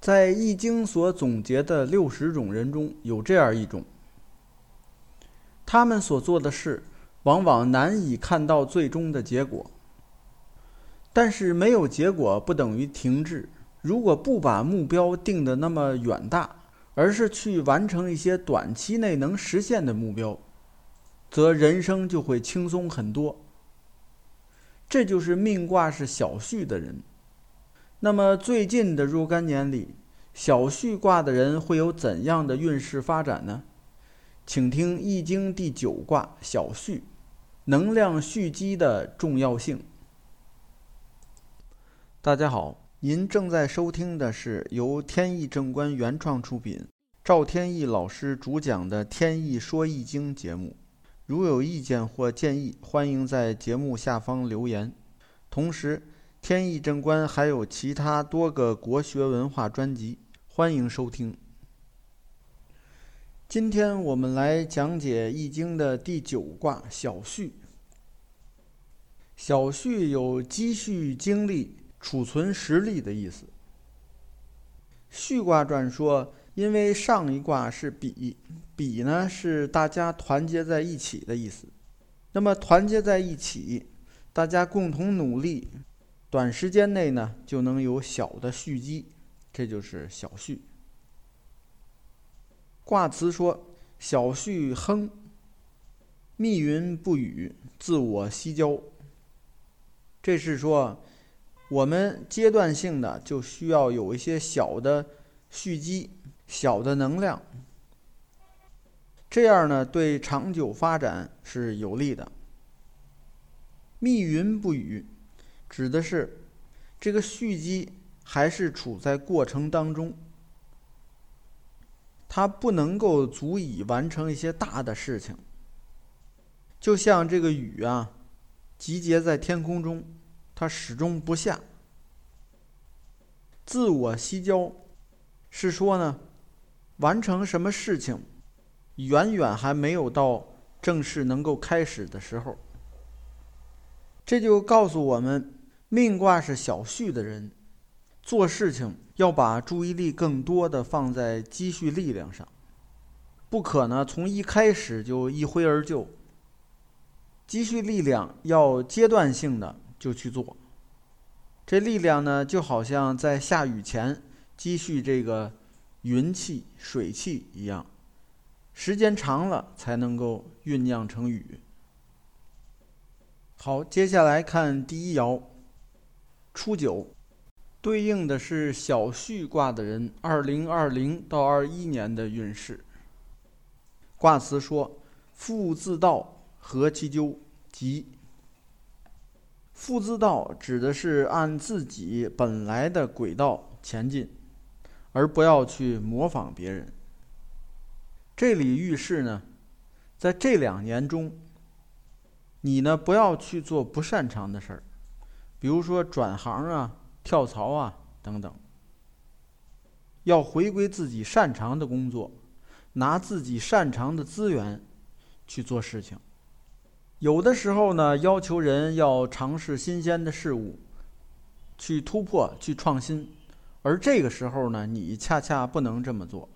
在《易经》所总结的六十种人中有这样一种，他们所做的事往往难以看到最终的结果。但是没有结果不等于停滞。如果不把目标定得那么远大，而是去完成一些短期内能实现的目标，则人生就会轻松很多。这就是命卦是小畜的人。那么最近的若干年里，小旭卦的人会有怎样的运势发展呢？请听《易经》第九卦小旭，能量蓄积的重要性。大家好，您正在收听的是由天意正观原创出品，赵天意老师主讲的《天意说易经》节目。如有意见或建议，欢迎在节目下方留言。同时，天意正观还有其他多个国学文化专辑，欢迎收听。今天我们来讲解《易经》的第九卦小畜。小畜有积蓄精力。储存实力的意思。序卦传说，因为上一卦是比，比呢是大家团结在一起的意思。那么团结在一起，大家共同努力，短时间内呢就能有小的蓄积，这就是小蓄。卦辞说：“小蓄亨，密云不雨，自我西郊。”这是说。我们阶段性的就需要有一些小的蓄积、小的能量，这样呢对长久发展是有利的。密云不雨，指的是这个蓄积还是处在过程当中，它不能够足以完成一些大的事情。就像这个雨啊，集结在天空中。它始终不下。自我西郊，是说呢，完成什么事情，远远还没有到正式能够开始的时候。这就告诉我们，命卦是小畜的人，做事情要把注意力更多的放在积蓄力量上，不可能从一开始就一挥而就。积蓄力量要阶段性的。就去做，这力量呢，就好像在下雨前积蓄这个云气、水气一样，时间长了才能够酝酿成雨。好，接下来看第一爻，初九，对应的是小畜卦的人，二零二零到二一年的运势。卦辞说：“父自道，何其咎，吉。”父自道指的是按自己本来的轨道前进，而不要去模仿别人。这里预示呢，在这两年中，你呢不要去做不擅长的事儿，比如说转行啊、跳槽啊等等。要回归自己擅长的工作，拿自己擅长的资源去做事情。有的时候呢，要求人要尝试新鲜的事物，去突破、去创新，而这个时候呢，你恰恰不能这么做。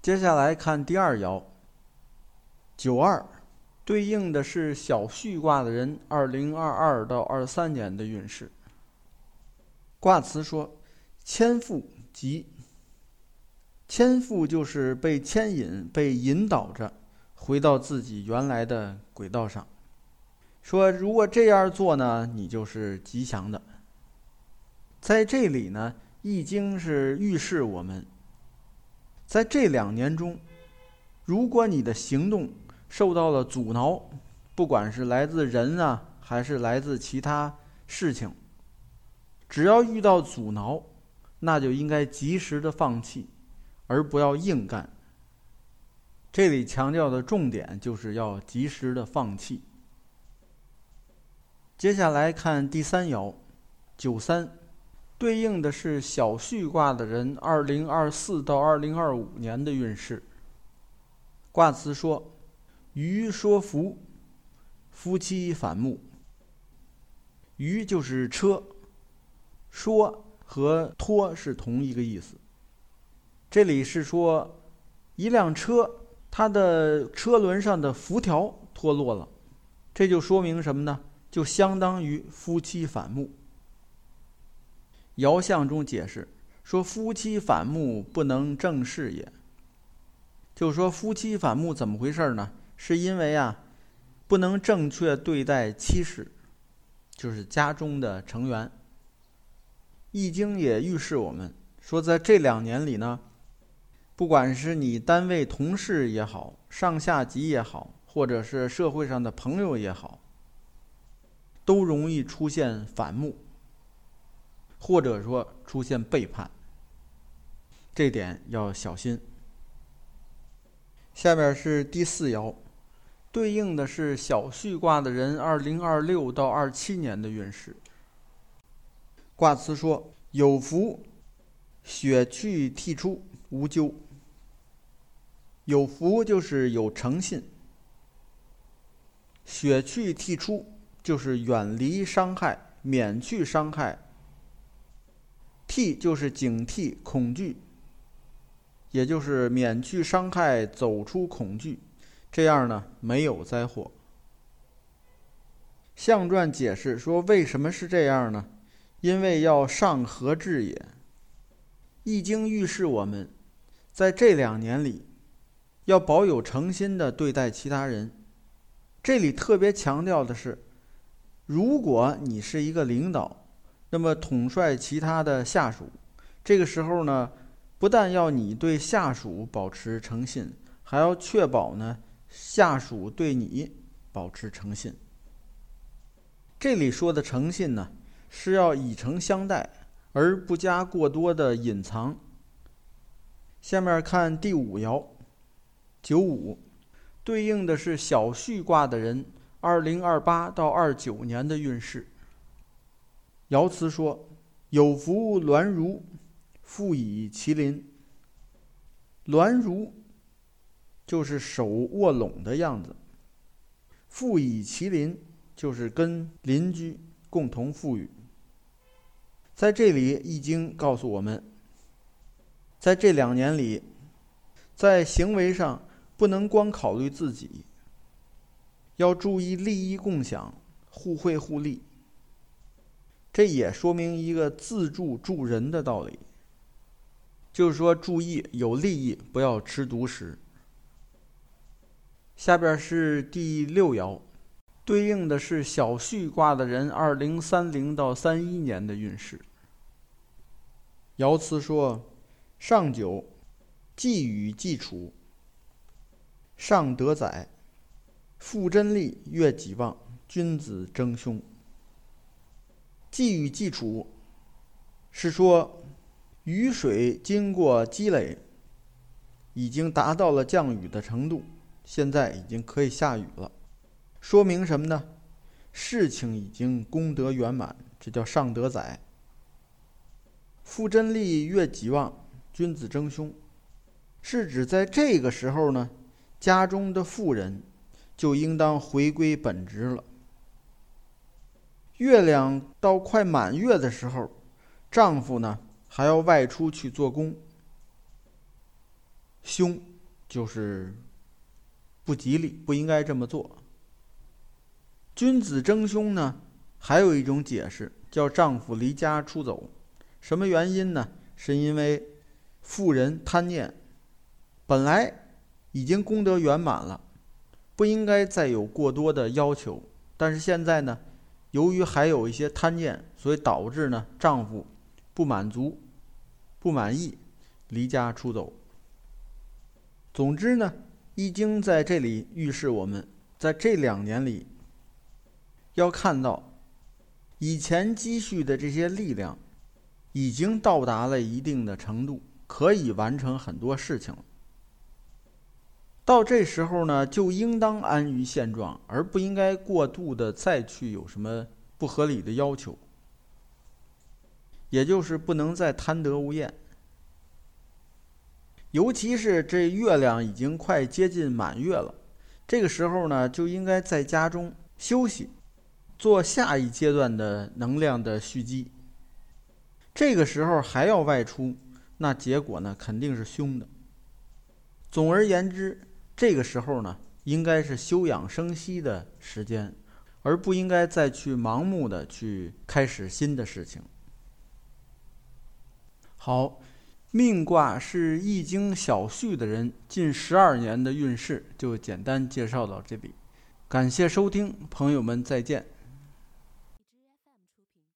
接下来看第二爻，九二，对应的是小畜卦的人，二零二二到二三年的运势。卦辞说：“牵复即，牵复就是被牵引、被引导着。”回到自己原来的轨道上，说如果这样做呢，你就是吉祥的。在这里呢，《易经》是预示我们，在这两年中，如果你的行动受到了阻挠，不管是来自人啊，还是来自其他事情，只要遇到阻挠，那就应该及时的放弃，而不要硬干。这里强调的重点就是要及时的放弃。接下来看第三爻，九三，对应的是小畜卦的人，二零二四到二零二五年的运势。卦辞说：“鱼说福，夫妻反目。”鱼就是车，说和脱是同一个意思。这里是说，一辆车它的车轮上的辐条脱落了，这就说明什么呢？就相当于夫妻反目。爻象中解释说，夫妻反目不能正视也。就是说，夫妻反目怎么回事呢？是因为啊，不能正确对待妻室，就是家中的成员。《易经》也预示我们说，在这两年里呢，不管是你单位同事也好，上下级也好，或者是社会上的朋友也好，都容易出现反目，或者说出现背叛，这点要小心。下面是第四爻，对应的是小畜卦的人二零二六到二七年的运势。卦辞说：“有福，血去涕出，无咎。”有福就是有诚信，血去涕出就是远离伤害，免去伤害。涕就是警惕、恐惧。也就是免去伤害，走出恐惧，这样呢没有灾祸。象传解释说，为什么是这样呢？因为要上合治也。易经预示我们，在这两年里，要保有诚心的对待其他人。这里特别强调的是，如果你是一个领导，那么统帅其他的下属，这个时候呢。不但要你对下属保持诚信，还要确保呢下属对你保持诚信。这里说的诚信呢，是要以诚相待，而不加过多的隐藏。下面看第五爻，九五，对应的是小畜卦的人，二零二八到二九年的运势。爻辞说：“有福鸾如。”复以麒麟，鸾如就是手握拢的样子。富以麒麟就是跟邻居共同富裕。在这里，《易经》告诉我们，在这两年里，在行为上不能光考虑自己，要注意利益共享、互惠互利。这也说明一个自助助人的道理。就是说，注意有利益，不要吃独食。下边是第六爻，对应的是小畜卦的人二零三零到三一年的运势。爻辞说：“上九，既雨既楚，上德载，复真力，越己旺，君子争凶。”既雨既楚，是说。雨水经过积累，已经达到了降雨的程度，现在已经可以下雨了。说明什么呢？事情已经功德圆满，这叫上德载。夫真利，越己旺，君子争凶，是指在这个时候呢，家中的妇人就应当回归本职了。月亮到快满月的时候，丈夫呢？还要外出去做工，凶就是不吉利，不应该这么做。君子争凶呢，还有一种解释叫丈夫离家出走，什么原因呢？是因为妇人贪念，本来已经功德圆满了，不应该再有过多的要求，但是现在呢，由于还有一些贪念，所以导致呢丈夫不满足。不满意，离家出走。总之呢，《易经》在这里预示我们，在这两年里，要看到以前积蓄的这些力量，已经到达了一定的程度，可以完成很多事情了。到这时候呢，就应当安于现状，而不应该过度的再去有什么不合理的要求。也就是不能再贪得无厌，尤其是这月亮已经快接近满月了，这个时候呢，就应该在家中休息，做下一阶段的能量的蓄积。这个时候还要外出，那结果呢肯定是凶的。总而言之，这个时候呢，应该是休养生息的时间，而不应该再去盲目的去开始新的事情。好，命卦是易经小序的人近十二年的运势，就简单介绍到这里。感谢收听，朋友们再见。